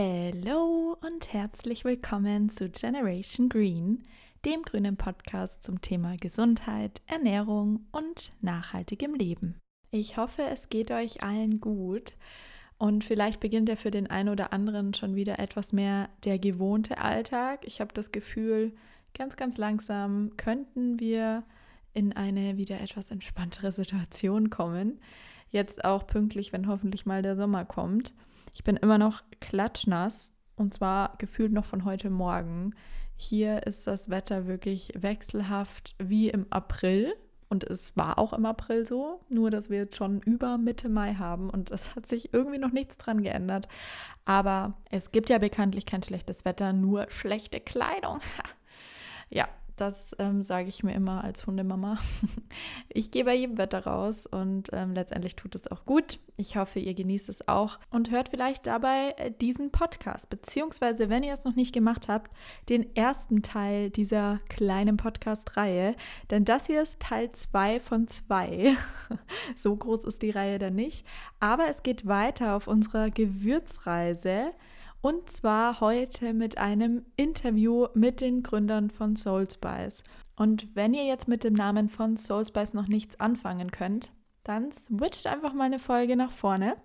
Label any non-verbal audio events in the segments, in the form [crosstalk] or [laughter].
Hallo und herzlich willkommen zu Generation Green, dem grünen Podcast zum Thema Gesundheit, Ernährung und nachhaltigem Leben. Ich hoffe, es geht euch allen gut und vielleicht beginnt ja für den einen oder anderen schon wieder etwas mehr der gewohnte Alltag. Ich habe das Gefühl, ganz, ganz langsam könnten wir in eine wieder etwas entspanntere Situation kommen. Jetzt auch pünktlich, wenn hoffentlich mal der Sommer kommt. Ich bin immer noch klatschnass und zwar gefühlt noch von heute Morgen. Hier ist das Wetter wirklich wechselhaft wie im April. Und es war auch im April so, nur dass wir jetzt schon über Mitte Mai haben und es hat sich irgendwie noch nichts dran geändert. Aber es gibt ja bekanntlich kein schlechtes Wetter, nur schlechte Kleidung. [laughs] ja, das ähm, sage ich mir immer als Hundemama. [laughs] Ich gehe bei jedem Wetter raus und ähm, letztendlich tut es auch gut. Ich hoffe, ihr genießt es auch und hört vielleicht dabei äh, diesen Podcast, beziehungsweise, wenn ihr es noch nicht gemacht habt, den ersten Teil dieser kleinen Podcast-Reihe. Denn das hier ist Teil 2 von 2. [laughs] so groß ist die Reihe dann nicht. Aber es geht weiter auf unserer Gewürzreise und zwar heute mit einem Interview mit den Gründern von Soulspice. Und wenn ihr jetzt mit dem Namen von Soulspice noch nichts anfangen könnt, dann switcht einfach mal eine Folge nach vorne.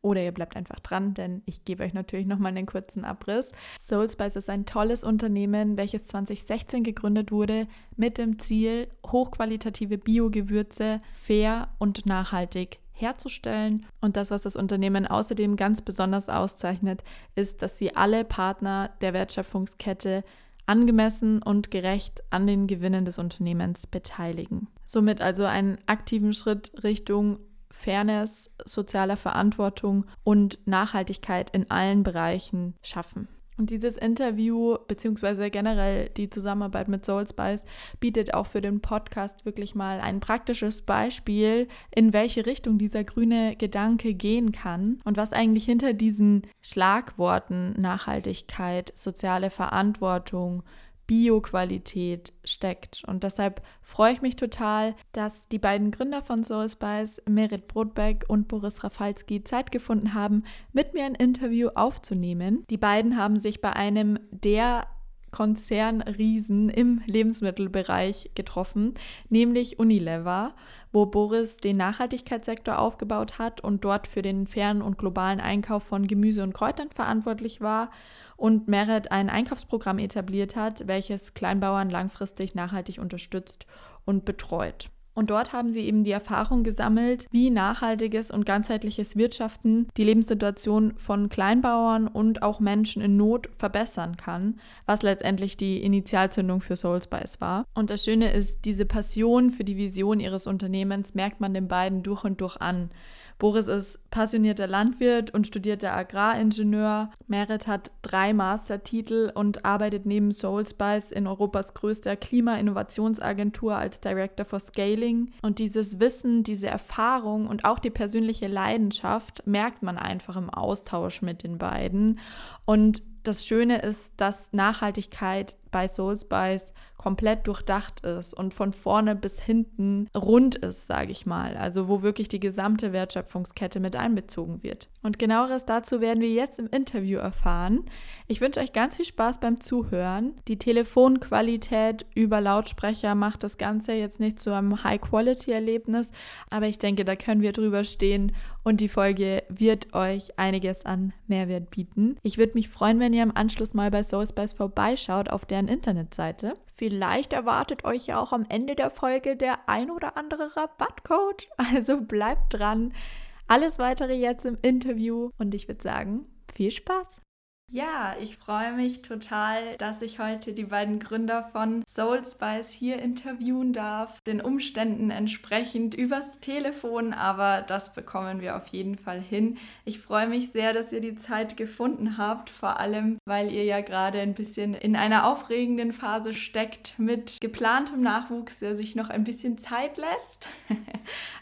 Oder ihr bleibt einfach dran, denn ich gebe euch natürlich nochmal einen kurzen Abriss. Soulspice ist ein tolles Unternehmen, welches 2016 gegründet wurde mit dem Ziel, hochqualitative Biogewürze fair und nachhaltig herzustellen. Und das, was das Unternehmen außerdem ganz besonders auszeichnet, ist, dass sie alle Partner der Wertschöpfungskette angemessen und gerecht an den Gewinnen des Unternehmens beteiligen. Somit also einen aktiven Schritt Richtung Fairness, sozialer Verantwortung und Nachhaltigkeit in allen Bereichen schaffen. Und dieses Interview beziehungsweise generell die Zusammenarbeit mit Soulspice bietet auch für den Podcast wirklich mal ein praktisches Beispiel, in welche Richtung dieser grüne Gedanke gehen kann und was eigentlich hinter diesen Schlagworten Nachhaltigkeit, soziale Verantwortung, Bioqualität steckt. Und deshalb freue ich mich total, dass die beiden Gründer von Soulspice, Merit Brotbeck und Boris Rafalski, Zeit gefunden haben, mit mir ein Interview aufzunehmen. Die beiden haben sich bei einem der Konzernriesen im Lebensmittelbereich getroffen, nämlich Unilever, wo Boris den Nachhaltigkeitssektor aufgebaut hat und dort für den fairen und globalen Einkauf von Gemüse und Kräutern verantwortlich war und Merit ein Einkaufsprogramm etabliert hat, welches Kleinbauern langfristig nachhaltig unterstützt und betreut. Und dort haben sie eben die Erfahrung gesammelt, wie nachhaltiges und ganzheitliches Wirtschaften die Lebenssituation von Kleinbauern und auch Menschen in Not verbessern kann, was letztendlich die Initialzündung für Soulspice war. Und das Schöne ist, diese Passion für die Vision ihres Unternehmens merkt man den beiden durch und durch an. Boris ist passionierter Landwirt und studierter Agraringenieur. Merit hat drei Mastertitel und arbeitet neben Soulspice in Europas größter Klima-Innovationsagentur als Director for Scaling. Und dieses Wissen, diese Erfahrung und auch die persönliche Leidenschaft merkt man einfach im Austausch mit den beiden. Und das Schöne ist, dass Nachhaltigkeit bei Soulspice komplett durchdacht ist und von vorne bis hinten rund ist, sage ich mal. Also wo wirklich die gesamte Wertschöpfungskette mit einbezogen wird. Und genaueres dazu werden wir jetzt im Interview erfahren. Ich wünsche euch ganz viel Spaß beim Zuhören. Die Telefonqualität über Lautsprecher macht das Ganze jetzt nicht zu einem High-Quality-Erlebnis, aber ich denke, da können wir drüber stehen und die Folge wird euch einiges an Mehrwert bieten. Ich würde mich freuen, wenn ihr im Anschluss mal bei Soulspice vorbeischaut auf deren Internetseite. Vielleicht erwartet euch ja auch am Ende der Folge der ein oder andere Rabattcode. [laughs] Also bleibt dran. Alles weitere jetzt im Interview und ich würde sagen, viel Spaß! Ja, ich freue mich total, dass ich heute die beiden Gründer von Soulspice hier interviewen darf. Den Umständen entsprechend übers Telefon, aber das bekommen wir auf jeden Fall hin. Ich freue mich sehr, dass ihr die Zeit gefunden habt, vor allem weil ihr ja gerade ein bisschen in einer aufregenden Phase steckt mit geplantem Nachwuchs, der sich noch ein bisschen Zeit lässt. [laughs]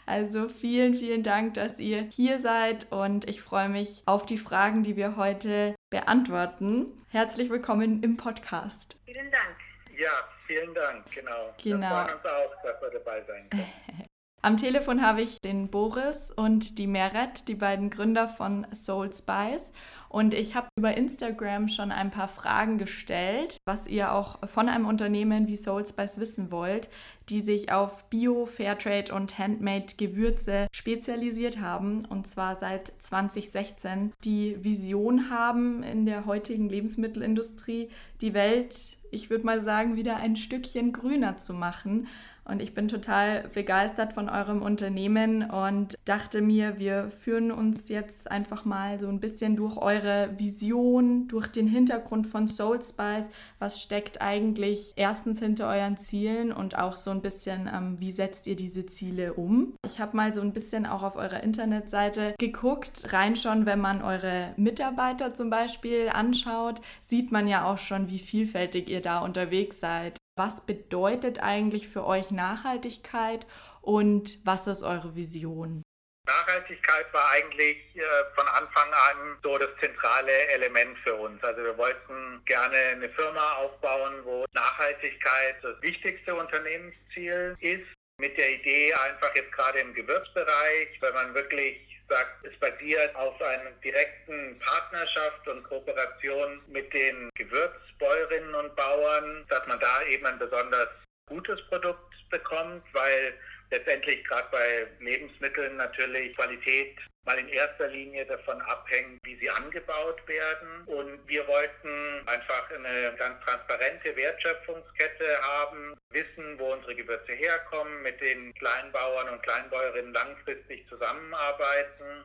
also vielen, vielen Dank, dass ihr hier seid und ich freue mich auf die Fragen, die wir heute beantworten. Herzlich willkommen im Podcast. Vielen Dank. Ja, vielen Dank, genau. Genau. Wir freuen uns auch, dass wir dabei sein können. [laughs] Am Telefon habe ich den Boris und die Meret, die beiden Gründer von Soul Spice. Und ich habe über Instagram schon ein paar Fragen gestellt, was ihr auch von einem Unternehmen wie Soul Spice wissen wollt, die sich auf Bio, Fairtrade und Handmade Gewürze spezialisiert haben. Und zwar seit 2016 die Vision haben, in der heutigen Lebensmittelindustrie die Welt ich würde mal sagen, wieder ein Stückchen grüner zu machen. Und ich bin total begeistert von eurem Unternehmen und dachte mir, wir führen uns jetzt einfach mal so ein bisschen durch eure Vision, durch den Hintergrund von Soul Spice. Was steckt eigentlich erstens hinter euren Zielen und auch so ein bisschen, ähm, wie setzt ihr diese Ziele um? Ich habe mal so ein bisschen auch auf eurer Internetseite geguckt. Rein schon, wenn man eure Mitarbeiter zum Beispiel anschaut, sieht man ja auch schon, wie vielfältig ihr da unterwegs seid. Was bedeutet eigentlich für euch Nachhaltigkeit und was ist eure Vision? Nachhaltigkeit war eigentlich äh, von Anfang an so das zentrale Element für uns. Also wir wollten gerne eine Firma aufbauen, wo Nachhaltigkeit das wichtigste Unternehmensziel ist. Mit der Idee einfach jetzt gerade im Gewürzbereich, wenn man wirklich sagt, es basiert auf einer direkten Partnerschaft und Kooperation mit den Gewürzbäuerinnen und Bauern, dass man da eben ein besonders gutes Produkt bekommt, weil letztendlich gerade bei Lebensmitteln natürlich Qualität mal in erster Linie davon abhängt, wie sie angebaut werden. Und wir wollten einfach eine ganz transparente Wertschöpfungskette haben, wissen, wo unsere Gewürze herkommen, mit den Kleinbauern und Kleinbäuerinnen langfristig zusammenarbeiten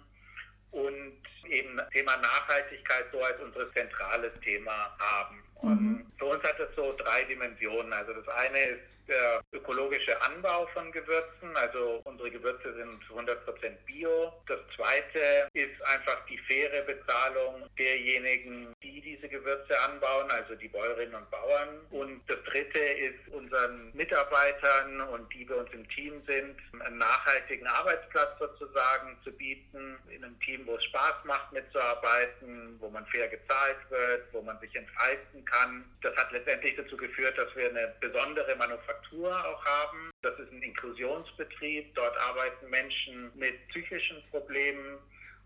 und eben Thema Nachhaltigkeit so als unser zentrales Thema haben. Und mhm. für uns hat das so drei Dimensionen. Also das eine ist der ökologische Anbau von Gewürzen. Also unsere Gewürze sind 100% bio. Das zweite ist einfach die faire Bezahlung derjenigen, die diese Gewürze anbauen, also die Bäuerinnen und Bauern. Und das dritte ist unseren Mitarbeitern und die bei uns im Team sind, einen nachhaltigen Arbeitsplatz sozusagen zu bieten, in einem Team, wo es Spaß macht mitzuarbeiten, wo man fair gezahlt wird, wo man sich entfalten kann. Das hat letztendlich dazu geführt, dass wir eine besondere Manufaktur Manufaktur auch haben. Das ist ein Inklusionsbetrieb. Dort arbeiten Menschen mit psychischen Problemen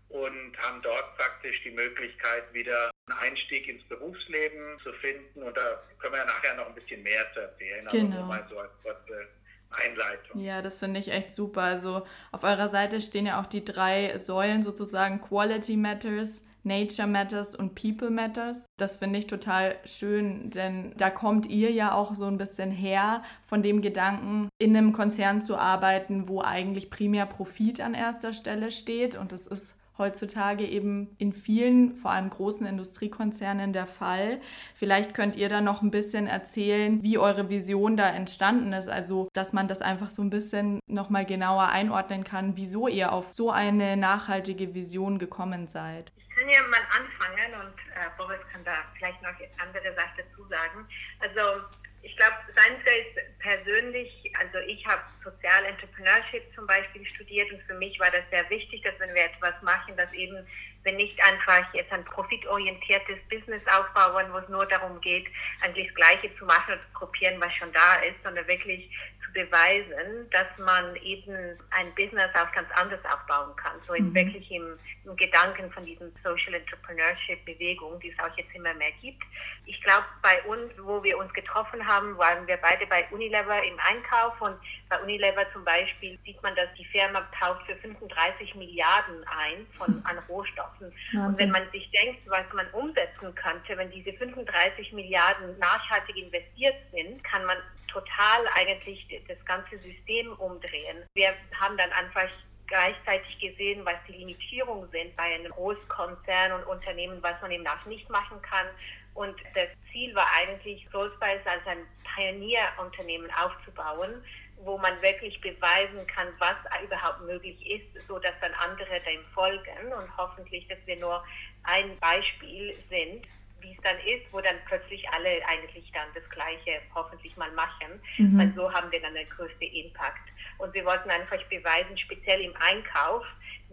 und haben dort praktisch die Möglichkeit, wieder einen Einstieg ins Berufsleben zu finden. Und da können wir ja nachher noch ein bisschen mehr zu erzählen. Genau. Aber mal so als kurze Einleitung. Ja, das finde ich echt super. Also auf eurer Seite stehen ja auch die drei Säulen sozusagen Quality Matters, Nature Matters und People Matters. Das finde ich total schön, denn da kommt ihr ja auch so ein bisschen her von dem Gedanken, in einem Konzern zu arbeiten, wo eigentlich primär Profit an erster Stelle steht. Und das ist heutzutage eben in vielen, vor allem großen Industriekonzernen der Fall. Vielleicht könnt ihr da noch ein bisschen erzählen, wie eure Vision da entstanden ist, also dass man das einfach so ein bisschen nochmal genauer einordnen kann, wieso ihr auf so eine nachhaltige Vision gekommen seid. Ich kann ja mal anfangen und äh, Boris kann da vielleicht noch andere Sachen dazu sagen. Also ich glaube, seinerseits persönlich, also ich habe Sozial Entrepreneurship zum Beispiel studiert und für mich war das sehr wichtig, dass wenn wir etwas machen, dass eben wir nicht einfach jetzt ein profitorientiertes Business aufbauen, wo es nur darum geht, eigentlich das Gleiche zu machen und zu kopieren, was schon da ist, sondern wirklich zu beweisen, dass man eben ein Business auch ganz anders aufbauen kann. So mhm. wirklich im, im Gedanken von diesem Social Entrepreneurship Bewegung, die es auch jetzt immer mehr gibt. Ich glaube, bei uns, wo wir uns getroffen haben, waren wir beide bei Unilever im Einkauf und bei Unilever zum Beispiel sieht man, dass die Firma kauft für 35 Milliarden ein von an Rohstoffen. Wahnsinn. Und wenn man sich denkt, was man umsetzen könnte, wenn diese 35 Milliarden nachhaltig investiert sind, kann man total eigentlich das ganze System umdrehen. Wir haben dann einfach gleichzeitig gesehen, was die Limitierungen sind bei einem Großkonzern und Unternehmen, was man eben auch nicht machen kann. Und das Ziel war eigentlich, Soulspice als ein Pionierunternehmen aufzubauen, wo man wirklich beweisen kann, was überhaupt möglich ist, so dass dann andere dem folgen und hoffentlich, dass wir nur ein Beispiel sind wie es dann ist, wo dann plötzlich alle eigentlich dann das Gleiche hoffentlich mal machen. Mhm. Weil so haben wir dann den größten Impact. Und wir wollten einfach beweisen, speziell im Einkauf,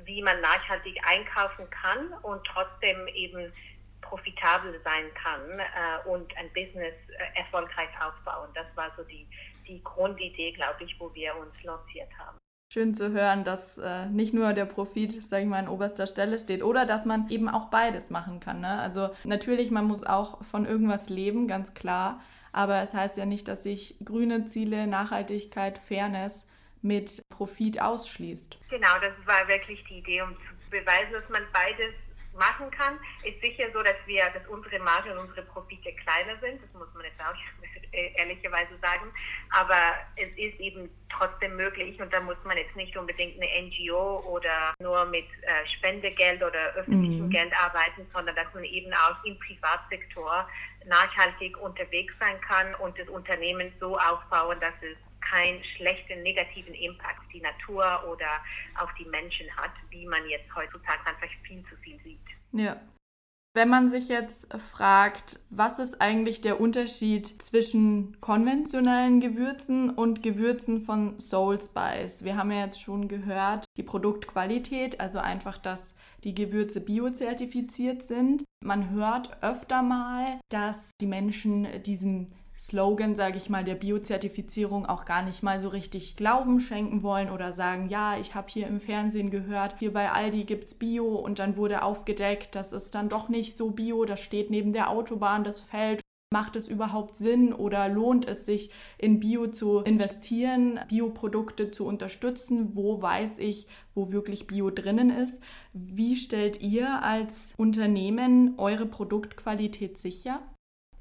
wie man nachhaltig einkaufen kann und trotzdem eben profitabel sein kann äh, und ein Business äh, erfolgreich aufbauen. Das war so die, die Grundidee, glaube ich, wo wir uns lanciert haben. Schön zu hören, dass äh, nicht nur der Profit, sage ich mal, an oberster Stelle steht oder dass man eben auch beides machen kann. Ne? Also natürlich, man muss auch von irgendwas leben, ganz klar. Aber es heißt ja nicht, dass sich grüne Ziele, Nachhaltigkeit, Fairness mit Profit ausschließt. Genau, das war wirklich die Idee, um zu beweisen, dass man beides machen kann. Ist sicher so, dass wir, dass unsere Marge und unsere Profite kleiner sind. Das muss man jetzt auch [laughs] ehrlicherweise sagen. Aber es ist eben trotzdem möglich und da muss man jetzt nicht unbedingt eine NGO oder nur mit äh, Spendegeld oder öffentlichem mhm. Geld arbeiten, sondern dass man eben auch im Privatsektor nachhaltig unterwegs sein kann und das Unternehmen so aufbauen, dass es keinen schlechten negativen Impact auf die Natur oder auf die Menschen hat, wie man jetzt heutzutage einfach viel zu viel sieht. Ja. Wenn man sich jetzt fragt, was ist eigentlich der Unterschied zwischen konventionellen Gewürzen und Gewürzen von Soul Spice? Wir haben ja jetzt schon gehört, die Produktqualität, also einfach, dass die Gewürze biozertifiziert sind. Man hört öfter mal, dass die Menschen diesem Slogan, sage ich mal, der Biozertifizierung auch gar nicht mal so richtig Glauben schenken wollen oder sagen, ja, ich habe hier im Fernsehen gehört, hier bei Aldi gibt es Bio und dann wurde aufgedeckt, das ist dann doch nicht so Bio, das steht neben der Autobahn, das Feld. Macht es überhaupt Sinn oder lohnt es sich, in Bio zu investieren, Bioprodukte zu unterstützen? Wo weiß ich, wo wirklich Bio drinnen ist? Wie stellt ihr als Unternehmen eure Produktqualität sicher?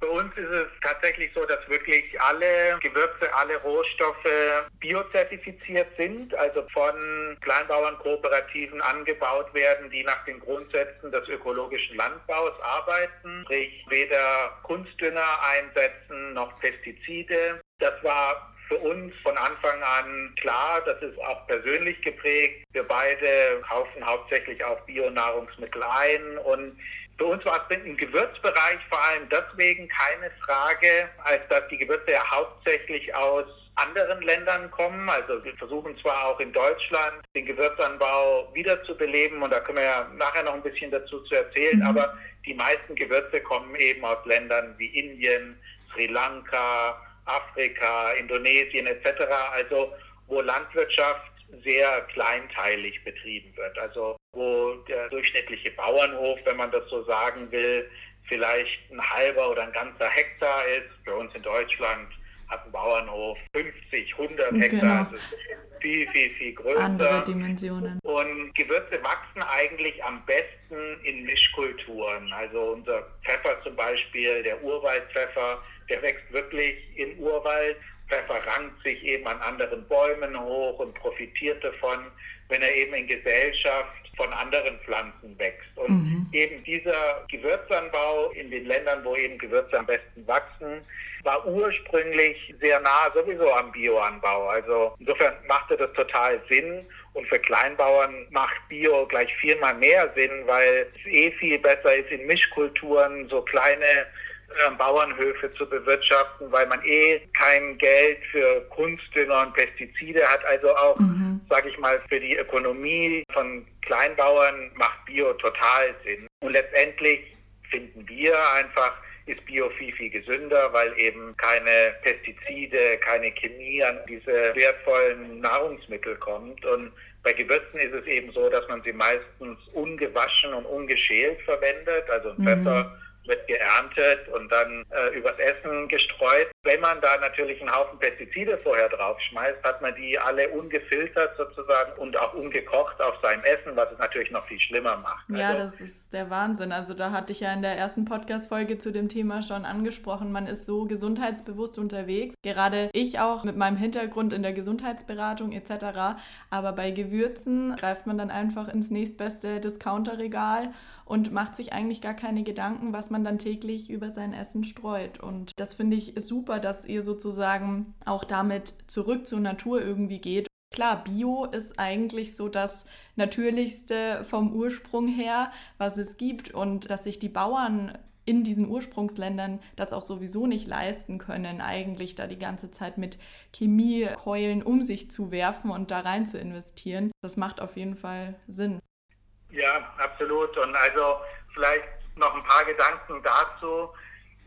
Bei uns ist es tatsächlich so, dass wirklich alle Gewürze, alle Rohstoffe biozertifiziert sind, also von Kleinbauernkooperativen angebaut werden, die nach den Grundsätzen des ökologischen Landbaus arbeiten, sprich weder Kunstdünger einsetzen noch Pestizide. Das war für uns von Anfang an klar, das ist auch persönlich geprägt. Wir beide kaufen hauptsächlich auch Bionahrungsmittel ein und für uns war es im Gewürzbereich vor allem deswegen keine Frage, als dass die Gewürze ja hauptsächlich aus anderen Ländern kommen. Also wir versuchen zwar auch in Deutschland den Gewürzanbau wiederzubeleben und da können wir ja nachher noch ein bisschen dazu zu erzählen, mhm. aber die meisten Gewürze kommen eben aus Ländern wie Indien, Sri Lanka, Afrika, Indonesien etc. Also wo Landwirtschaft sehr kleinteilig betrieben wird. Also wo durchschnittliche Bauernhof, wenn man das so sagen will, vielleicht ein halber oder ein ganzer Hektar ist. Bei uns in Deutschland hat ein Bauernhof 50, 100 genau. Hektar. Ist viel, viel, viel größer. Andere Dimensionen. Und Gewürze wachsen eigentlich am besten in Mischkulturen. Also unser Pfeffer zum Beispiel, der Urwaldpfeffer, der wächst wirklich im Urwald Pfeffer rankt sich eben an anderen Bäumen hoch und profitiert davon, wenn er eben in Gesellschaft von anderen Pflanzen wächst. Und mhm. eben dieser Gewürzanbau in den Ländern, wo eben Gewürze am besten wachsen, war ursprünglich sehr nah sowieso am Bioanbau. Also insofern machte das total Sinn. Und für Kleinbauern macht Bio gleich viermal mehr Sinn, weil es eh viel besser ist in Mischkulturen, so kleine Bauernhöfe zu bewirtschaften, weil man eh kein Geld für Kunstdünger und Pestizide hat. Also auch, mhm. sage ich mal, für die Ökonomie von Kleinbauern macht Bio total Sinn. Und letztendlich finden wir einfach, ist Bio viel, viel gesünder, weil eben keine Pestizide, keine Chemie an diese wertvollen Nahrungsmittel kommt. Und bei Gewürzen ist es eben so, dass man sie meistens ungewaschen und ungeschält verwendet. Also ein Pfeffer mhm wird geerntet und dann äh, übers Essen gestreut. Wenn man da natürlich einen Haufen Pestizide vorher draufschmeißt, hat man die alle ungefiltert sozusagen und auch ungekocht auf seinem Essen, was es natürlich noch viel schlimmer macht. Ja, also, das ist der Wahnsinn. Also da hatte ich ja in der ersten Podcast-Folge zu dem Thema schon angesprochen, man ist so gesundheitsbewusst unterwegs. Gerade ich auch mit meinem Hintergrund in der Gesundheitsberatung etc. Aber bei Gewürzen greift man dann einfach ins nächstbeste Discounterregal und macht sich eigentlich gar keine Gedanken, was man dann täglich über sein Essen streut. Und das finde ich super, dass ihr sozusagen auch damit zurück zur Natur irgendwie geht. Klar, Bio ist eigentlich so das Natürlichste vom Ursprung her, was es gibt und dass sich die Bauern in diesen Ursprungsländern das auch sowieso nicht leisten können, eigentlich da die ganze Zeit mit Chemiekeulen um sich zu werfen und da rein zu investieren. Das macht auf jeden Fall Sinn. Ja, absolut. Und also vielleicht noch ein paar Gedanken dazu.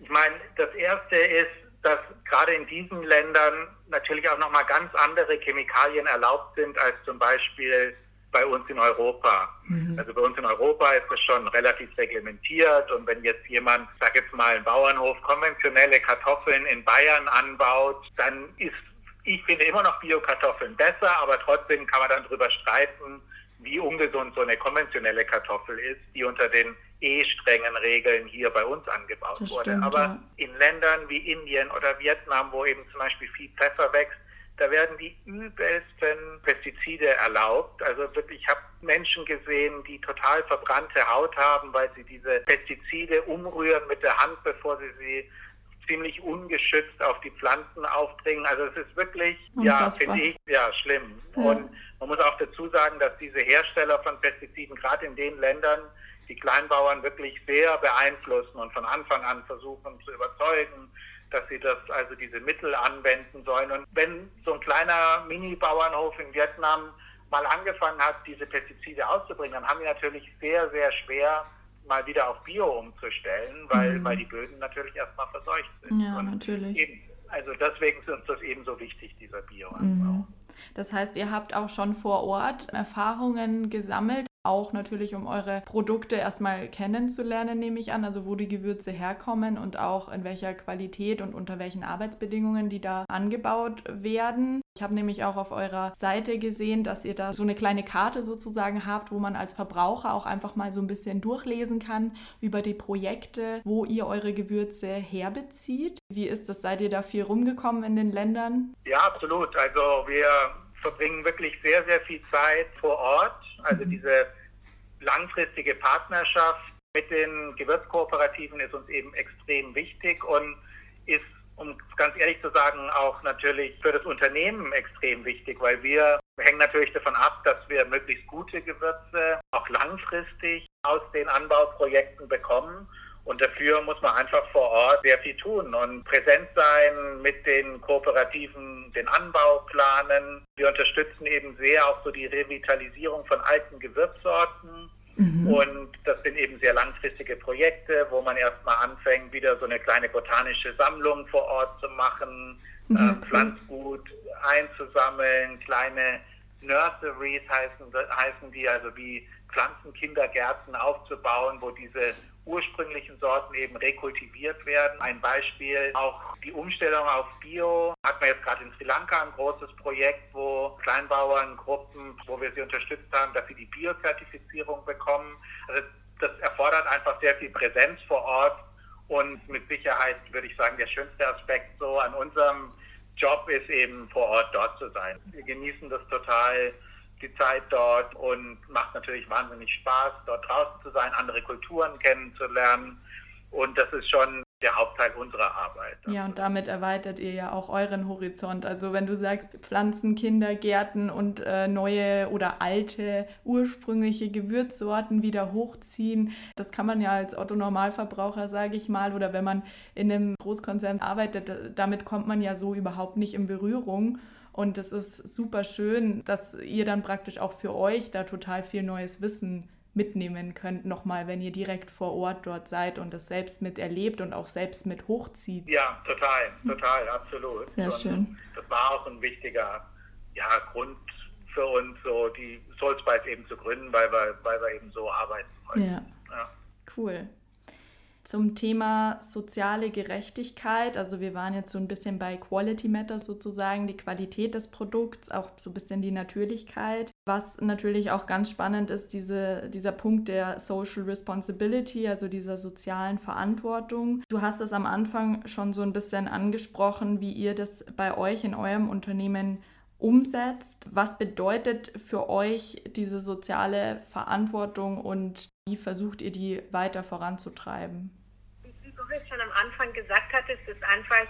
Ich meine, das erste ist, dass gerade in diesen Ländern natürlich auch nochmal ganz andere Chemikalien erlaubt sind als zum Beispiel bei uns in Europa. Mhm. Also bei uns in Europa ist das schon relativ reglementiert und wenn jetzt jemand, sag jetzt mal, ein Bauernhof konventionelle Kartoffeln in Bayern anbaut, dann ist, ich finde immer noch Biokartoffeln besser, aber trotzdem kann man dann darüber streiten, wie ungesund so eine konventionelle Kartoffel ist, die unter den eh strengen Regeln hier bei uns angebaut das wurde. Stimmt, Aber ja. in Ländern wie Indien oder Vietnam, wo eben zum Beispiel viel Pfeffer wächst, da werden die übelsten Pestizide erlaubt. Also wirklich, ich habe Menschen gesehen, die total verbrannte Haut haben, weil sie diese Pestizide umrühren mit der Hand, bevor sie sie ziemlich ungeschützt auf die Pflanzen aufdringen. Also es ist wirklich, Unfassbar. ja, finde ich, ja, schlimm. Ja. Und man muss auch dazu sagen, dass diese Hersteller von Pestiziden gerade in den Ländern die Kleinbauern wirklich sehr beeinflussen und von Anfang an versuchen zu überzeugen, dass sie das, also diese Mittel anwenden sollen. Und wenn so ein kleiner Mini-Bauernhof in Vietnam mal angefangen hat, diese Pestizide auszubringen, dann haben die natürlich sehr, sehr schwer, mal wieder auf Bio umzustellen, weil, mhm. weil die Böden natürlich erstmal verseucht sind. Ja, Und natürlich. Eben, also deswegen ist uns das eben so wichtig, dieser Bioanbau. Mhm. Das heißt, ihr habt auch schon vor Ort Erfahrungen gesammelt, auch natürlich, um eure Produkte erstmal kennenzulernen, nehme ich an, also wo die Gewürze herkommen und auch in welcher Qualität und unter welchen Arbeitsbedingungen die da angebaut werden. Ich habe nämlich auch auf eurer Seite gesehen, dass ihr da so eine kleine Karte sozusagen habt, wo man als Verbraucher auch einfach mal so ein bisschen durchlesen kann über die Projekte, wo ihr eure Gewürze herbezieht. Wie ist das? Seid ihr da viel rumgekommen in den Ländern? Ja, absolut. Also wir verbringen wirklich sehr, sehr viel Zeit vor Ort. Also diese langfristige Partnerschaft mit den Gewürzkooperativen ist uns eben extrem wichtig und ist, um ganz ehrlich zu sagen, auch natürlich für das Unternehmen extrem wichtig, weil wir hängen natürlich davon ab, dass wir möglichst gute Gewürze auch langfristig aus den Anbauprojekten bekommen. Und dafür muss man einfach vor Ort sehr viel tun und präsent sein mit den Kooperativen, den Anbau planen. Wir unterstützen eben sehr auch so die Revitalisierung von alten Gewürzsorten. Mhm. Und das sind eben sehr langfristige Projekte, wo man erstmal anfängt, wieder so eine kleine botanische Sammlung vor Ort zu machen, ja, äh, Pflanzgut einzusammeln, kleine Nurseries heißen, heißen die, also wie Pflanzenkindergärten aufzubauen, wo diese ursprünglichen Sorten eben rekultiviert werden. Ein Beispiel, auch die Umstellung auf Bio hat man jetzt gerade in Sri Lanka ein großes Projekt, wo Kleinbauerngruppen, wo wir sie unterstützt haben, dass sie die Bio-Zertifizierung bekommen. Also das erfordert einfach sehr viel Präsenz vor Ort und mit Sicherheit würde ich sagen, der schönste Aspekt so an unserem Job ist eben vor Ort dort zu sein. Wir genießen das total, die Zeit dort und macht natürlich wahnsinnig Spaß, dort draußen zu sein, andere Kulturen kennenzulernen. Und das ist schon der Hauptteil unserer Arbeit. Ja, und damit erweitert ihr ja auch euren Horizont. Also wenn du sagst, Pflanzen, Kindergärten und äh, neue oder alte, ursprüngliche Gewürzsorten wieder hochziehen, das kann man ja als Otto-Normalverbraucher, sage ich mal, oder wenn man in einem Großkonzern arbeitet, damit kommt man ja so überhaupt nicht in Berührung. Und es ist super schön, dass ihr dann praktisch auch für euch da total viel neues Wissen mitnehmen könnt, nochmal, wenn ihr direkt vor Ort dort seid und das selbst miterlebt und auch selbst mit hochzieht. Ja, total, total, absolut. Sehr und schön. Das war auch ein wichtiger ja, Grund für uns, so die Soulspice eben zu gründen, weil wir, weil wir eben so arbeiten wollen. Ja. ja. Cool zum Thema soziale Gerechtigkeit. Also wir waren jetzt so ein bisschen bei Quality Matters sozusagen, die Qualität des Produkts, auch so ein bisschen die Natürlichkeit. Was natürlich auch ganz spannend ist, diese, dieser Punkt der Social Responsibility, also dieser sozialen Verantwortung. Du hast es am Anfang schon so ein bisschen angesprochen, wie ihr das bei euch in eurem Unternehmen umsetzt. Was bedeutet für euch diese soziale Verantwortung und wie versucht ihr die weiter voranzutreiben? Wie Boris schon am Anfang gesagt hat, ist es einfach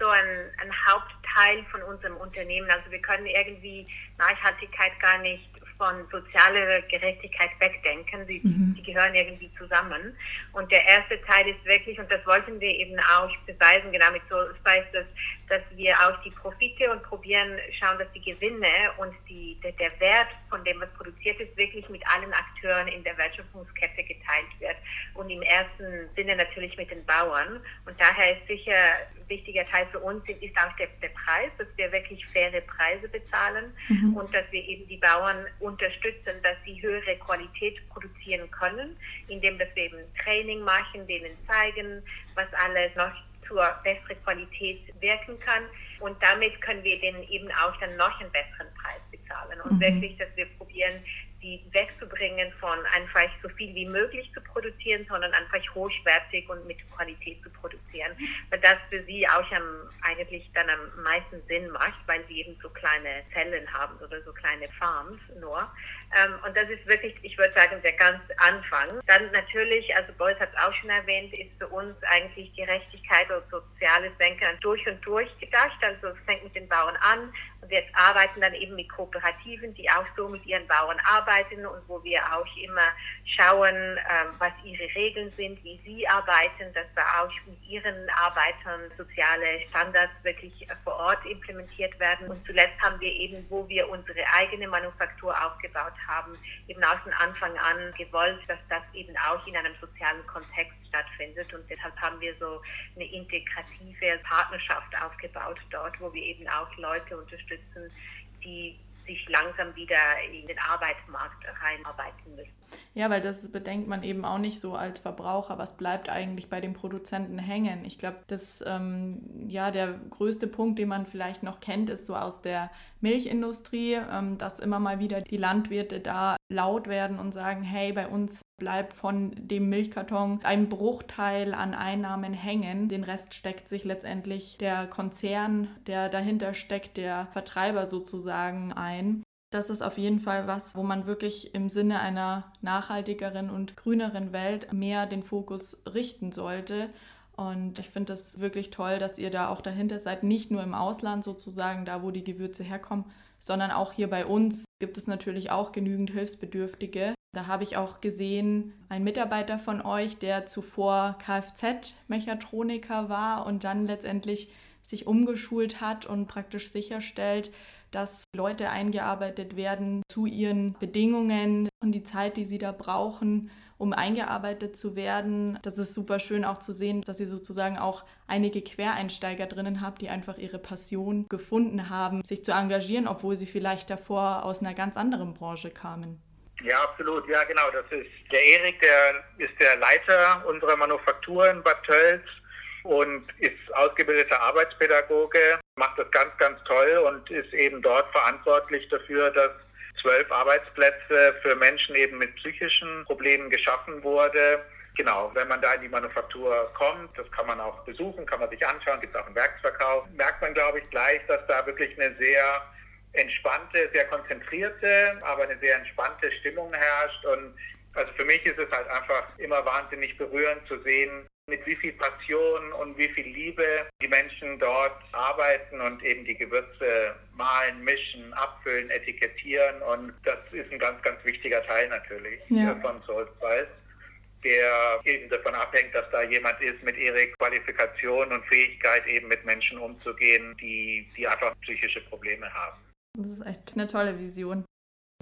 so ein, ein Hauptteil von unserem Unternehmen. Also wir können irgendwie Nachhaltigkeit gar nicht von sozialer Gerechtigkeit wegdenken. Sie, mhm. die gehören irgendwie zusammen. Und der erste Teil ist wirklich, und das wollten wir eben auch beweisen, genau mit so Spice, dass, dass wir auch die Profite und probieren, schauen, dass die Gewinne und die, der, der Wert von dem, was produziert ist, wirklich mit allen Akteuren in der Wertschöpfungskette geteilt wird. Und im ersten Sinne natürlich mit den Bauern. Und daher ist sicher ein wichtiger Teil für uns ist auch der, der Preis, dass wir wirklich faire Preise bezahlen mhm. und dass wir eben die Bauern unterstützen, dass sie höhere Qualität produzieren können, indem dass wir eben Training machen, denen zeigen, was alles noch zur besseren Qualität wirken kann. Und damit können wir denen eben auch dann noch einen besseren Preis bezahlen. Und mhm. wirklich, dass wir probieren, die wegzubringen von einfach so viel wie möglich zu produzieren, sondern einfach hochwertig und mit Qualität zu produzieren. Weil das für sie auch am, eigentlich dann am meisten Sinn macht, weil sie eben so kleine Zellen haben oder so kleine Farms nur. Ähm, und das ist wirklich, ich würde sagen, der ganz Anfang. Dann natürlich, also Beuys hat es auch schon erwähnt, ist für uns eigentlich Gerechtigkeit und soziales Denken durch und durch gedacht. Also es fängt mit den Bauern an und wir arbeiten dann eben mit Kooperativen, die auch so mit ihren Bauern arbeiten und wo wir auch immer schauen, ähm, was ihre Regeln sind, wie sie arbeiten, dass da auch mit ihren Arbeitern soziale Standards wirklich vor Ort implementiert werden. Und zuletzt haben wir eben, wo wir unsere eigene Manufaktur aufgebaut haben, eben aus dem Anfang an gewollt, dass das eben auch in einem sozialen Kontext stattfindet. Und deshalb haben wir so eine integrative Partnerschaft aufgebaut dort, wo wir eben auch Leute unterstützen, die sich langsam wieder in den Arbeitsmarkt reinarbeiten müssen. Ja, weil das bedenkt man eben auch nicht so als Verbraucher. Was bleibt eigentlich bei den Produzenten hängen? Ich glaube, ähm, ja der größte Punkt, den man vielleicht noch kennt, ist so aus der Milchindustrie, ähm, dass immer mal wieder die Landwirte da laut werden und sagen, hey, bei uns bleibt von dem Milchkarton ein Bruchteil an Einnahmen hängen. Den Rest steckt sich letztendlich der Konzern, der dahinter steckt, der Vertreiber sozusagen ein. Das ist auf jeden Fall was, wo man wirklich im Sinne einer nachhaltigeren und grüneren Welt mehr den Fokus richten sollte. Und ich finde es wirklich toll, dass ihr da auch dahinter seid, nicht nur im Ausland sozusagen, da wo die Gewürze herkommen, sondern auch hier bei uns gibt es natürlich auch genügend Hilfsbedürftige. Da habe ich auch gesehen, ein Mitarbeiter von euch, der zuvor Kfz-Mechatroniker war und dann letztendlich sich umgeschult hat und praktisch sicherstellt, dass Leute eingearbeitet werden zu ihren Bedingungen und die Zeit, die sie da brauchen, um eingearbeitet zu werden. Das ist super schön auch zu sehen, dass ihr sozusagen auch einige Quereinsteiger drinnen habt, die einfach ihre Passion gefunden haben, sich zu engagieren, obwohl sie vielleicht davor aus einer ganz anderen Branche kamen. Ja, absolut. Ja, genau. Das ist der Erik, der ist der Leiter unserer Manufaktur in Bad Tölz und ist ausgebildeter Arbeitspädagoge, macht das ganz, ganz toll und ist eben dort verantwortlich dafür, dass zwölf Arbeitsplätze für Menschen eben mit psychischen Problemen geschaffen wurde. Genau, wenn man da in die Manufaktur kommt, das kann man auch besuchen, kann man sich anschauen, gibt es auch einen Werksverkauf, merkt man, glaube ich, gleich, dass da wirklich eine sehr entspannte, sehr konzentrierte, aber eine sehr entspannte Stimmung herrscht. Und also für mich ist es halt einfach immer wahnsinnig berührend zu sehen, mit wie viel Passion und wie viel Liebe die Menschen dort arbeiten und eben die Gewürze malen, mischen, abfüllen, etikettieren. Und das ist ein ganz, ganz wichtiger Teil natürlich ja. von Soul Spice der eben davon abhängt, dass da jemand ist mit ihrer Qualifikation und Fähigkeit, eben mit Menschen umzugehen, die, die einfach psychische Probleme haben. Das ist echt eine tolle Vision.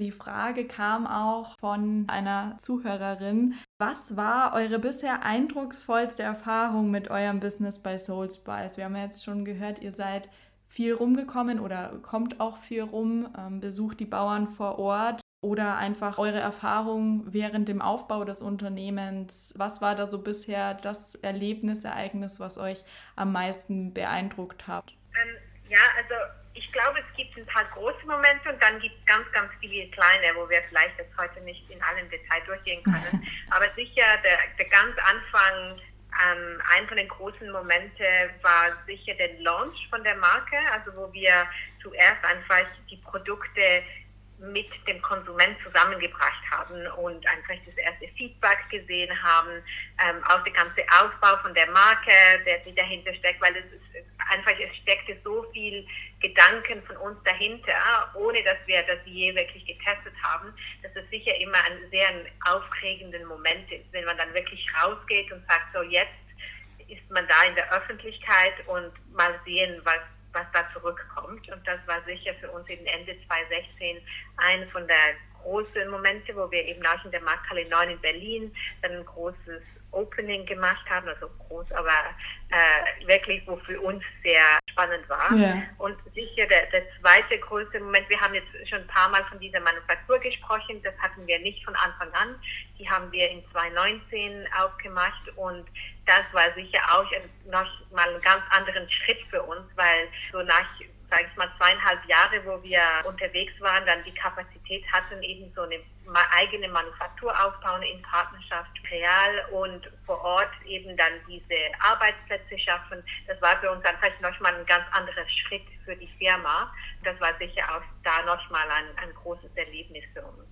Die Frage kam auch von einer Zuhörerin. Was war eure bisher eindrucksvollste Erfahrung mit eurem Business bei Soul Spice? Wir haben ja jetzt schon gehört, ihr seid viel rumgekommen oder kommt auch viel rum, ähm, besucht die Bauern vor Ort oder einfach eure Erfahrung während dem Aufbau des Unternehmens. Was war da so bisher das Erlebnisereignis, was euch am meisten beeindruckt hat? Ähm, ja, also ich glaube, es gibt ein paar große Momente und dann gibt es ganz, ganz viele kleine, wo wir vielleicht jetzt heute nicht in allen Details durchgehen können. [laughs] Aber sicher, der, der ganz Anfang, ähm, ein von den großen Momenten war sicher der Launch von der Marke, also wo wir zuerst einfach die Produkte mit dem Konsument zusammengebracht haben und einfach das erste Feedback gesehen haben, ähm, auch der ganze Aufbau von der Marke, der, die dahinter steckt, weil es ist einfach, es steckte so viel Gedanken von uns dahinter, ohne dass wir das je wirklich getestet haben, dass es sicher immer ein sehr aufregenden Moment ist, wenn man dann wirklich rausgeht und sagt, so jetzt ist man da in der Öffentlichkeit und mal sehen, was was da zurückkommt. Und das war sicher für uns eben Ende 2016 eine von der großen Momente, wo wir eben auch in der Markthalle 9 in Berlin dann ein großes Opening gemacht haben, also groß, aber äh, wirklich, wo für uns sehr spannend war. Yeah. Und sicher der, der zweite große Moment, wir haben jetzt schon ein paar Mal von dieser Manufaktur gesprochen, das hatten wir nicht von Anfang an. Die haben wir in 2019 aufgemacht und das war sicher auch noch mal einen ganz anderen Schritt für uns, weil so nach sage ich mal, zweieinhalb Jahre, wo wir unterwegs waren, dann die Kapazität hatten, eben so eine eigene Manufaktur aufbauen in Partnerschaft real und vor Ort eben dann diese Arbeitsplätze schaffen. Das war für uns einfach nochmal ein ganz anderer Schritt für die Firma. Das war sicher auch da nochmal ein, ein großes Erlebnis für uns.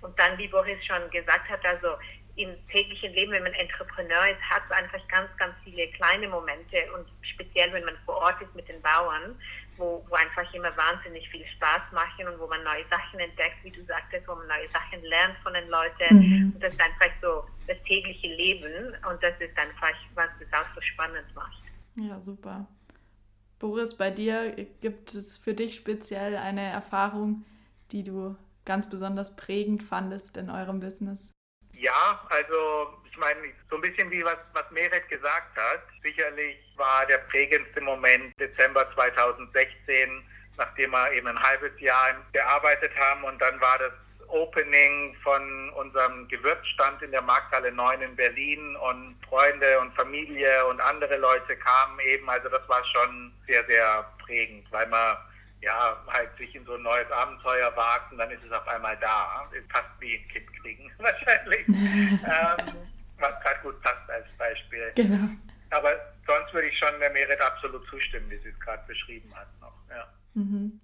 Und dann, wie Boris schon gesagt hat, also im täglichen Leben, wenn man Entrepreneur ist, hat es einfach ganz, ganz viele kleine Momente und speziell, wenn man vor Ort ist mit den Bauern, wo, wo einfach immer wahnsinnig viel Spaß machen und wo man neue Sachen entdeckt, wie du sagtest, wo man neue Sachen lernt von den Leuten. Mhm. Und das ist einfach so das tägliche Leben und das ist einfach, was es auch so spannend macht. Ja, super. Boris, bei dir gibt es für dich speziell eine Erfahrung, die du ganz besonders prägend fandest in eurem Business? Ja, also ich meine, so ein bisschen wie was, was Meret gesagt hat. Sicherlich war der prägendste Moment Dezember 2016, nachdem wir eben ein halbes Jahr gearbeitet haben und dann war das Opening von unserem Gewürzstand in der Markthalle 9 in Berlin und Freunde und Familie und andere Leute kamen eben. Also das war schon sehr, sehr prägend, weil man ja halt sich in so ein neues Abenteuer wagt und dann ist es auf einmal da. Ist fast wie ein Kind kriegen [laughs] wahrscheinlich. [laughs] ähm, was gerade gut passt als Beispiel. Genau. Aber sonst würde ich schon der Merit absolut zustimmen, wie sie es gerade beschrieben hat noch. Ja. Mhm.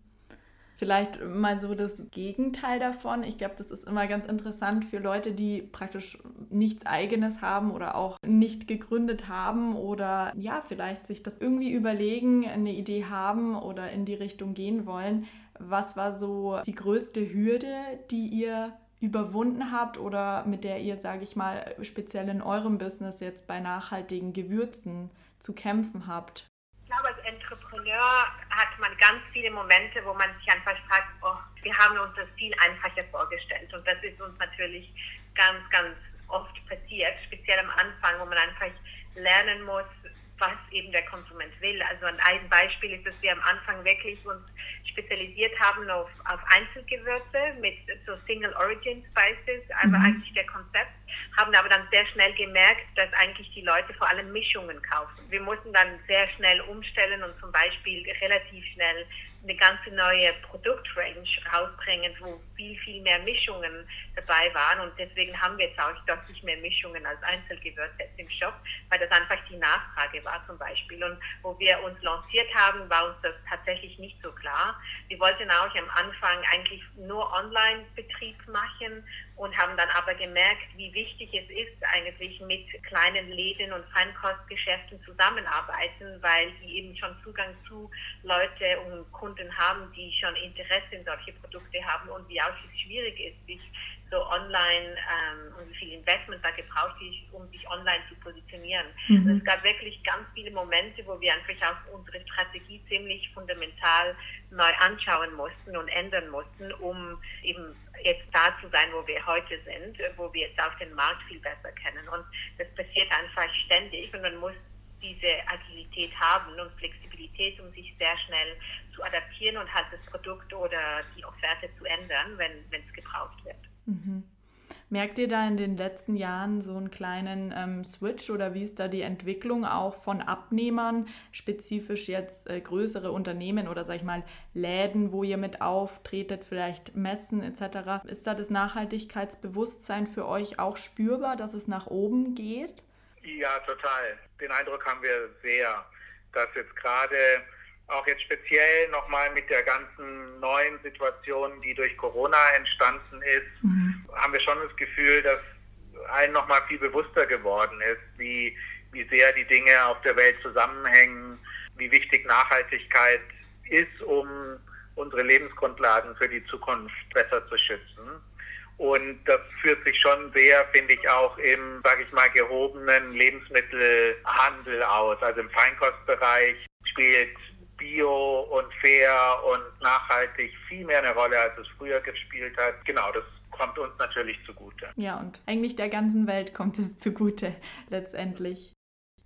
Vielleicht mal so das Gegenteil davon. Ich glaube, das ist immer ganz interessant für Leute, die praktisch nichts eigenes haben oder auch nicht gegründet haben oder ja, vielleicht sich das irgendwie überlegen, eine Idee haben oder in die Richtung gehen wollen. Was war so die größte Hürde, die ihr überwunden habt oder mit der ihr, sage ich mal, speziell in eurem Business jetzt bei nachhaltigen Gewürzen zu kämpfen habt? Ich glaube, als Entrepreneur hat man ganz viele Momente, wo man sich einfach fragt, oh, wir haben uns das viel einfacher vorgestellt. Und das ist uns natürlich ganz, ganz oft passiert, speziell am Anfang, wo man einfach lernen muss, was eben der Konsument will. Also ein Beispiel ist, dass wir am Anfang wirklich uns spezialisiert haben auf, auf Einzelgewürze mit so Single Origin Spices, also mhm. eigentlich der Konzept, haben aber dann sehr schnell gemerkt, dass eigentlich die Leute vor allem Mischungen kaufen. Wir mussten dann sehr schnell umstellen und zum Beispiel relativ schnell eine ganze neue Produktrange rausbringen, wo viel, viel mehr Mischungen dabei waren. Und deswegen haben wir jetzt auch deutlich mehr Mischungen als Einzelgewürze im Shop, weil das einfach die Nachfrage war zum Beispiel. Und wo wir uns lanciert haben, war uns das tatsächlich nicht so klar. Wir wollten auch am Anfang eigentlich nur Online-Betrieb machen und haben dann aber gemerkt, wie wichtig es ist, eigentlich mit kleinen Läden und Feinkostgeschäften zusammenarbeiten, weil die eben schon Zugang zu Leute und Kunden haben, die schon Interesse in solche Produkte haben und wie auch es schwierig ist, sich so online ähm, und wie viel Investment da gebraucht ist, um sich online zu positionieren. Mhm. Also es gab wirklich ganz viele Momente, wo wir einfach auch unsere Strategie ziemlich fundamental neu anschauen mussten und ändern mussten, um eben jetzt da zu sein, wo wir heute sind, wo wir jetzt auch den Markt viel besser kennen. Und das passiert einfach ständig und man muss diese Agilität haben und Flexibilität, um sich sehr schnell zu adaptieren und halt das Produkt oder die Offerte zu ändern, wenn es gebraucht wird. Mhm. Merkt ihr da in den letzten Jahren so einen kleinen ähm, Switch oder wie ist da die Entwicklung auch von Abnehmern, spezifisch jetzt äh, größere Unternehmen oder sag ich mal Läden, wo ihr mit auftretet, vielleicht Messen etc. Ist da das Nachhaltigkeitsbewusstsein für euch auch spürbar, dass es nach oben geht? Ja, total. Den Eindruck haben wir sehr, dass jetzt gerade auch jetzt speziell nochmal mit der ganzen neuen Situation, die durch Corona entstanden ist, mhm. Haben wir schon das Gefühl, dass allen nochmal viel bewusster geworden ist, wie, wie sehr die Dinge auf der Welt zusammenhängen, wie wichtig Nachhaltigkeit ist, um unsere Lebensgrundlagen für die Zukunft besser zu schützen. Und das führt sich schon sehr, finde ich, auch im, sage ich mal, gehobenen Lebensmittelhandel aus. Also im Feinkostbereich spielt Bio und fair und nachhaltig viel mehr eine Rolle, als es früher gespielt hat. Genau, das kommt uns natürlich zugute. Ja, und eigentlich der ganzen Welt kommt es zugute [laughs] letztendlich.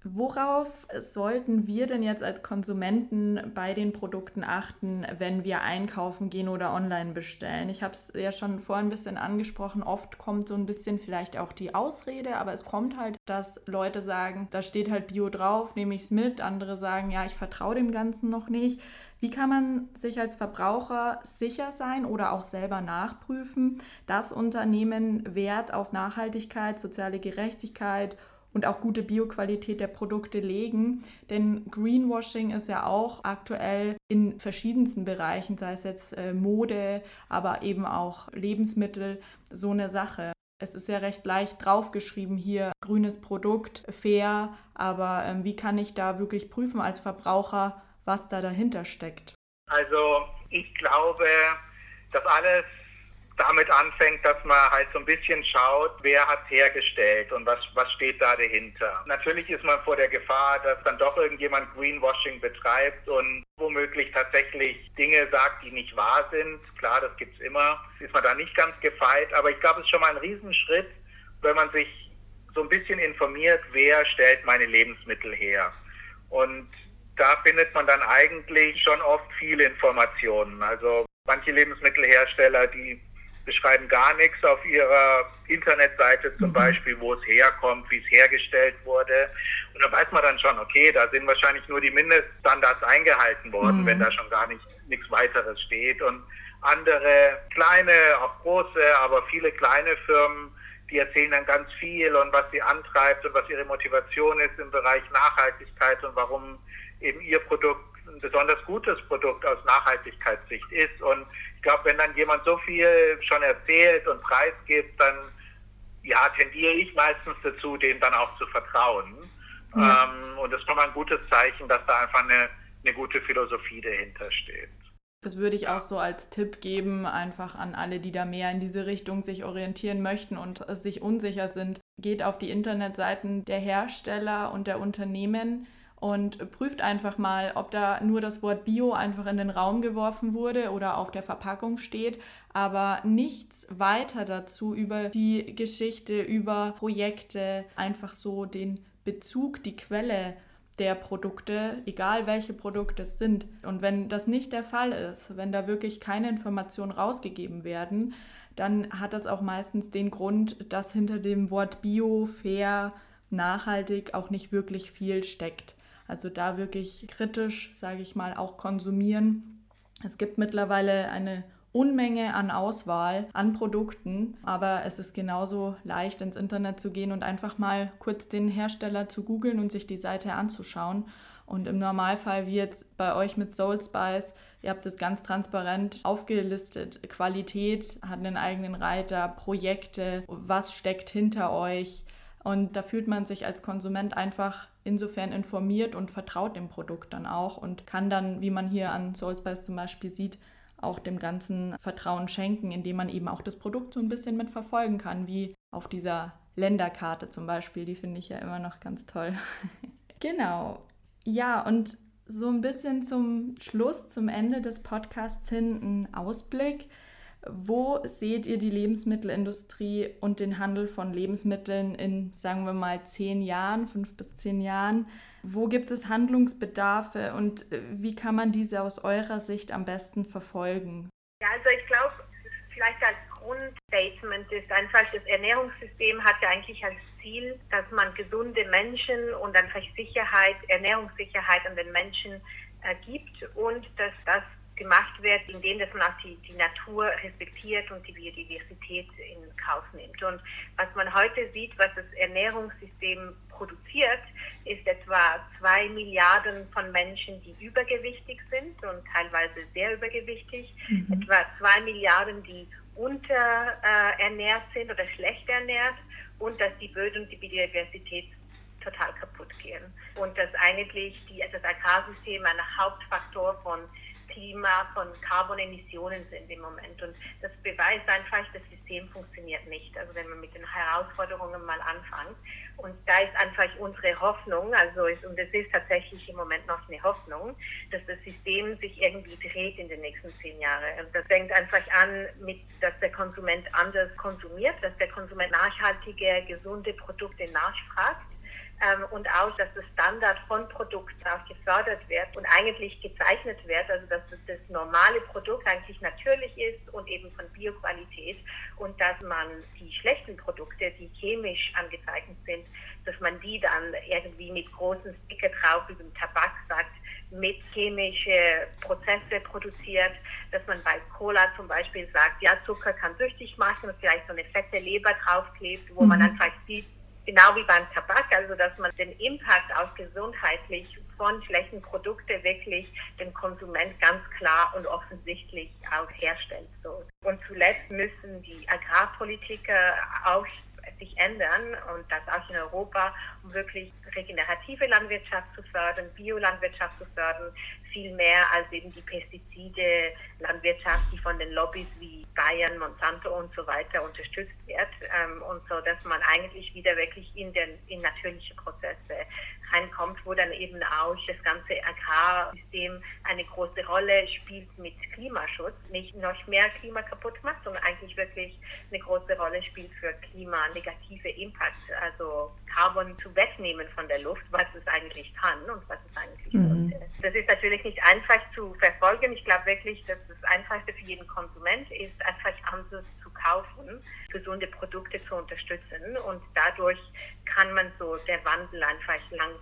Worauf sollten wir denn jetzt als Konsumenten bei den Produkten achten, wenn wir einkaufen gehen oder online bestellen? Ich habe es ja schon vorhin ein bisschen angesprochen. Oft kommt so ein bisschen vielleicht auch die Ausrede, aber es kommt halt, dass Leute sagen, da steht halt Bio drauf, nehme ich es mit. Andere sagen, ja, ich vertraue dem Ganzen noch nicht. Wie kann man sich als Verbraucher sicher sein oder auch selber nachprüfen, dass Unternehmen Wert auf Nachhaltigkeit, soziale Gerechtigkeit und auch gute Bioqualität der Produkte legen. Denn Greenwashing ist ja auch aktuell in verschiedensten Bereichen, sei es jetzt äh, Mode, aber eben auch Lebensmittel, so eine Sache. Es ist ja recht leicht draufgeschrieben hier, grünes Produkt, fair, aber ähm, wie kann ich da wirklich prüfen als Verbraucher, was da dahinter steckt? Also ich glaube, dass alles damit anfängt, dass man halt so ein bisschen schaut, wer hat hergestellt und was, was steht da dahinter. Natürlich ist man vor der Gefahr, dass dann doch irgendjemand Greenwashing betreibt und womöglich tatsächlich Dinge sagt, die nicht wahr sind. Klar, das gibt's immer. Ist man da nicht ganz gefeit, aber ich glaube, es ist schon mal ein Riesenschritt, wenn man sich so ein bisschen informiert, wer stellt meine Lebensmittel her. Und da findet man dann eigentlich schon oft viele Informationen. Also manche Lebensmittelhersteller, die beschreiben gar nichts auf ihrer Internetseite zum mhm. Beispiel, wo es herkommt, wie es hergestellt wurde. Und da weiß man dann schon, okay, da sind wahrscheinlich nur die Mindeststandards eingehalten worden, mhm. wenn da schon gar nicht nichts weiteres steht. Und andere kleine, auch große, aber viele kleine Firmen, die erzählen dann ganz viel und was sie antreibt und was ihre Motivation ist im Bereich Nachhaltigkeit und warum eben ihr Produkt ein besonders gutes Produkt aus Nachhaltigkeitssicht ist. Und ich glaube, wenn dann jemand so viel schon erzählt und preisgibt, dann ja, tendiere ich meistens dazu, dem dann auch zu vertrauen. Ja. Ähm, und das ist schon mal ein gutes Zeichen, dass da einfach eine, eine gute Philosophie dahinter steht. Das würde ich auch so als Tipp geben, einfach an alle, die da mehr in diese Richtung sich orientieren möchten und sich unsicher sind. Geht auf die Internetseiten der Hersteller und der Unternehmen und prüft einfach mal, ob da nur das Wort Bio einfach in den Raum geworfen wurde oder auf der Verpackung steht, aber nichts weiter dazu über die Geschichte, über Projekte, einfach so den Bezug, die Quelle der Produkte, egal welche Produkte es sind. Und wenn das nicht der Fall ist, wenn da wirklich keine Informationen rausgegeben werden, dann hat das auch meistens den Grund, dass hinter dem Wort Bio, fair, nachhaltig auch nicht wirklich viel steckt. Also da wirklich kritisch, sage ich mal, auch konsumieren. Es gibt mittlerweile eine Unmenge an Auswahl an Produkten, aber es ist genauso leicht ins Internet zu gehen und einfach mal kurz den Hersteller zu googeln und sich die Seite anzuschauen. Und im Normalfall, wie jetzt bei euch mit Soul Spice, ihr habt es ganz transparent aufgelistet. Qualität hat einen eigenen Reiter, Projekte, was steckt hinter euch. Und da fühlt man sich als Konsument einfach insofern informiert und vertraut dem Produkt dann auch und kann dann, wie man hier an Soulspice zum Beispiel sieht, auch dem ganzen Vertrauen schenken, indem man eben auch das Produkt so ein bisschen mit verfolgen kann, wie auf dieser Länderkarte zum Beispiel. Die finde ich ja immer noch ganz toll. [laughs] genau. Ja, und so ein bisschen zum Schluss, zum Ende des Podcasts hin ein Ausblick. Wo seht ihr die Lebensmittelindustrie und den Handel von Lebensmitteln in, sagen wir mal, zehn Jahren, fünf bis zehn Jahren? Wo gibt es Handlungsbedarfe und äh, wie kann man diese aus eurer Sicht am besten verfolgen? Ja, also ich glaube, vielleicht als Grundstatement ist einfach, das Ernährungssystem hat ja eigentlich als Ziel, dass man gesunde Menschen und vielleicht Sicherheit, Ernährungssicherheit an den Menschen äh, gibt und dass das gemacht wird, indem dass man auch die, die Natur respektiert und die Biodiversität in Kauf nimmt. Und was man heute sieht, was das Ernährungssystem produziert, ist etwa zwei Milliarden von Menschen, die übergewichtig sind und teilweise sehr übergewichtig, mhm. etwa zwei Milliarden, die unterernährt äh, sind oder schlecht ernährt und dass die Böden und die Biodiversität total kaputt gehen. Und dass eigentlich die, das Agrarsystem ein Hauptfaktor von Klima, von Carbonemissionen sind im Moment. Und das beweist einfach, das System funktioniert nicht. Also wenn man mit den Herausforderungen mal anfängt. Und da ist einfach unsere Hoffnung, also ist, und es ist tatsächlich im Moment noch eine Hoffnung, dass das System sich irgendwie dreht in den nächsten zehn Jahren. Und das fängt einfach an mit, dass der Konsument anders konsumiert, dass der Konsument nachhaltige, gesunde Produkte nachfragt ähm, und auch, dass der Standard von Produkten auch gefördert wird und eigentlich gezeichnet wird, also dass das normale Produkt eigentlich natürlich ist und eben von Bioqualität und dass man die schlechten Produkte, die chemisch angezeichnet sind, dass man die dann irgendwie mit großen Sticker drauf wie beim Tabak sagt, mit chemische Prozesse produziert, dass man bei Cola zum Beispiel sagt, ja, Zucker kann süchtig machen und vielleicht so eine fette Leber draufklebt, wo mhm. man einfach sieht, genau wie beim Tabak, also dass man den Impact auch gesundheitlich von schlechten Produkten wirklich dem Konsument ganz klar und offensichtlich auch herstellt. So. Und zuletzt müssen die Agrarpolitiker auch sich ändern und das auch in Europa, um wirklich regenerative Landwirtschaft zu fördern, Biolandwirtschaft zu fördern, viel mehr als eben die Pestizide, Landwirtschaft, die von den Lobbys wie Bayern, Monsanto und so weiter unterstützt wird. Ähm, und so, dass man eigentlich wieder wirklich in, den, in natürliche Prozesse reinkommt, wo dann eben auch das ganze Agrarsystem eine große Rolle spielt mit Klimaschutz, nicht noch mehr Klima kaputt macht, sondern eigentlich wirklich eine große Rolle spielt für klimanegative Impact, also Carbon zu wegnehmen von der Luft, was es eigentlich kann und was es eigentlich mhm. Das ist natürlich nicht einfach zu verfolgen. Ich glaube wirklich, dass das Einfachste für jeden Konsument ist, einfach anders zu kaufen, gesunde Produkte zu unterstützen und dadurch kann man so der Wandel einfach langsam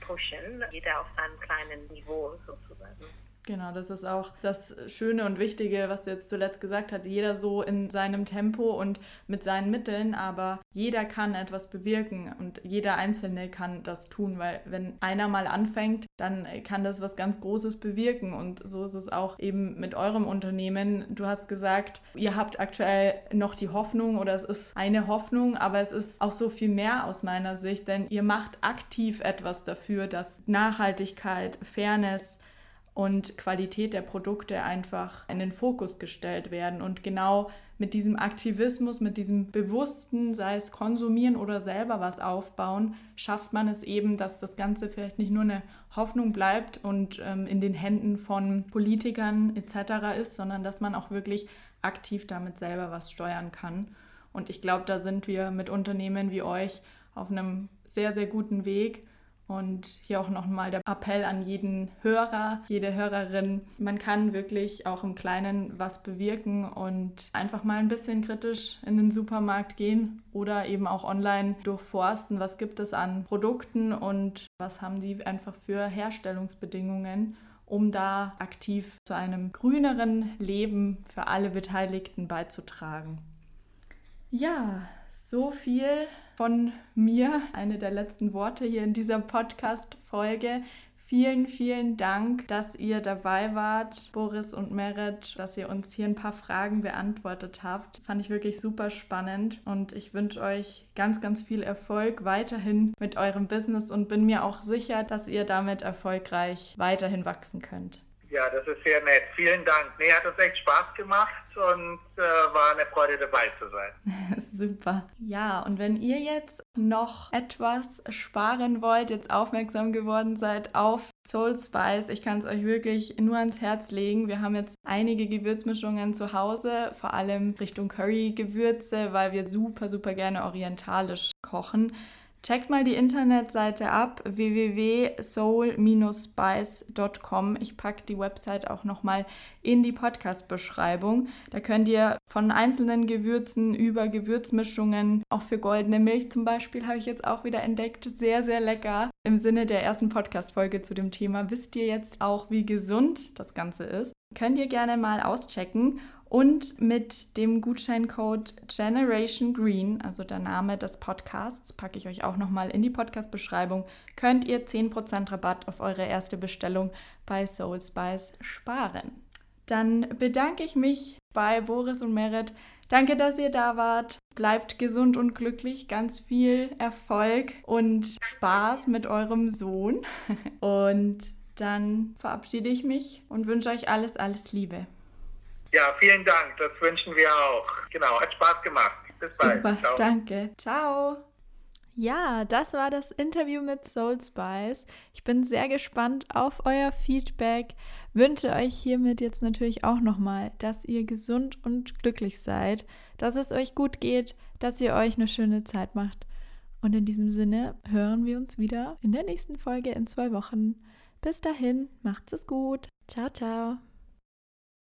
pushen, jeder auf seinem kleinen Niveau sozusagen. Genau, das ist auch das Schöne und Wichtige, was du jetzt zuletzt gesagt hast. Jeder so in seinem Tempo und mit seinen Mitteln, aber jeder kann etwas bewirken und jeder Einzelne kann das tun, weil wenn einer mal anfängt, dann kann das was ganz Großes bewirken. Und so ist es auch eben mit eurem Unternehmen. Du hast gesagt, ihr habt aktuell noch die Hoffnung oder es ist eine Hoffnung, aber es ist auch so viel mehr aus meiner Sicht, denn ihr macht aktiv etwas dafür, dass Nachhaltigkeit, Fairness, und Qualität der Produkte einfach in den Fokus gestellt werden. Und genau mit diesem Aktivismus, mit diesem bewussten, sei es konsumieren oder selber was aufbauen, schafft man es eben, dass das Ganze vielleicht nicht nur eine Hoffnung bleibt und ähm, in den Händen von Politikern etc. ist, sondern dass man auch wirklich aktiv damit selber was steuern kann. Und ich glaube, da sind wir mit Unternehmen wie euch auf einem sehr, sehr guten Weg. Und hier auch nochmal der Appell an jeden Hörer, jede Hörerin. Man kann wirklich auch im Kleinen was bewirken und einfach mal ein bisschen kritisch in den Supermarkt gehen oder eben auch online durchforsten, was gibt es an Produkten und was haben die einfach für Herstellungsbedingungen um da aktiv zu einem grüneren Leben für alle Beteiligten beizutragen. Ja, so viel von mir. Eine der letzten Worte hier in dieser Podcast-Folge. Vielen, vielen Dank, dass ihr dabei wart, Boris und Merit, dass ihr uns hier ein paar Fragen beantwortet habt. Fand ich wirklich super spannend und ich wünsche euch ganz, ganz viel Erfolg weiterhin mit eurem Business und bin mir auch sicher, dass ihr damit erfolgreich weiterhin wachsen könnt. Ja, das ist sehr nett. Vielen Dank. Nee, hat uns echt Spaß gemacht und äh, war eine Freude dabei zu sein. [laughs] Super. Ja, und wenn ihr jetzt noch etwas sparen wollt, jetzt aufmerksam geworden seid auf Soul Spice, ich kann es euch wirklich nur ans Herz legen. Wir haben jetzt einige Gewürzmischungen zu Hause, vor allem Richtung Curry-Gewürze, weil wir super, super gerne orientalisch kochen. Checkt mal die Internetseite ab www.soul-spice.com. Ich packe die Website auch nochmal in die Podcast-Beschreibung. Da könnt ihr von einzelnen Gewürzen über Gewürzmischungen, auch für goldene Milch zum Beispiel, habe ich jetzt auch wieder entdeckt, sehr, sehr lecker. Im Sinne der ersten Podcast-Folge zu dem Thema wisst ihr jetzt auch, wie gesund das Ganze ist. Könnt ihr gerne mal auschecken. Und mit dem Gutscheincode Generation Green, also der Name des Podcasts, packe ich euch auch nochmal in die Podcast-Beschreibung, könnt ihr 10% Rabatt auf eure erste Bestellung bei Soul Spice sparen. Dann bedanke ich mich bei Boris und Merit. Danke, dass ihr da wart. Bleibt gesund und glücklich. Ganz viel Erfolg und Spaß mit eurem Sohn. [laughs] Und dann verabschiede ich mich und wünsche euch alles, alles Liebe. Ja, vielen Dank. Das wünschen wir auch. Genau, hat Spaß gemacht. Bis bald. Super, Ciao. danke. Ciao. Ja, das war das Interview mit Soul Spice. Ich bin sehr gespannt auf euer Feedback. Wünsche euch hiermit jetzt natürlich auch nochmal, dass ihr gesund und glücklich seid, dass es euch gut geht, dass ihr euch eine schöne Zeit macht. Und in diesem Sinne hören wir uns wieder in der nächsten Folge in zwei Wochen. Bis dahin, macht's es gut. Ciao, ciao.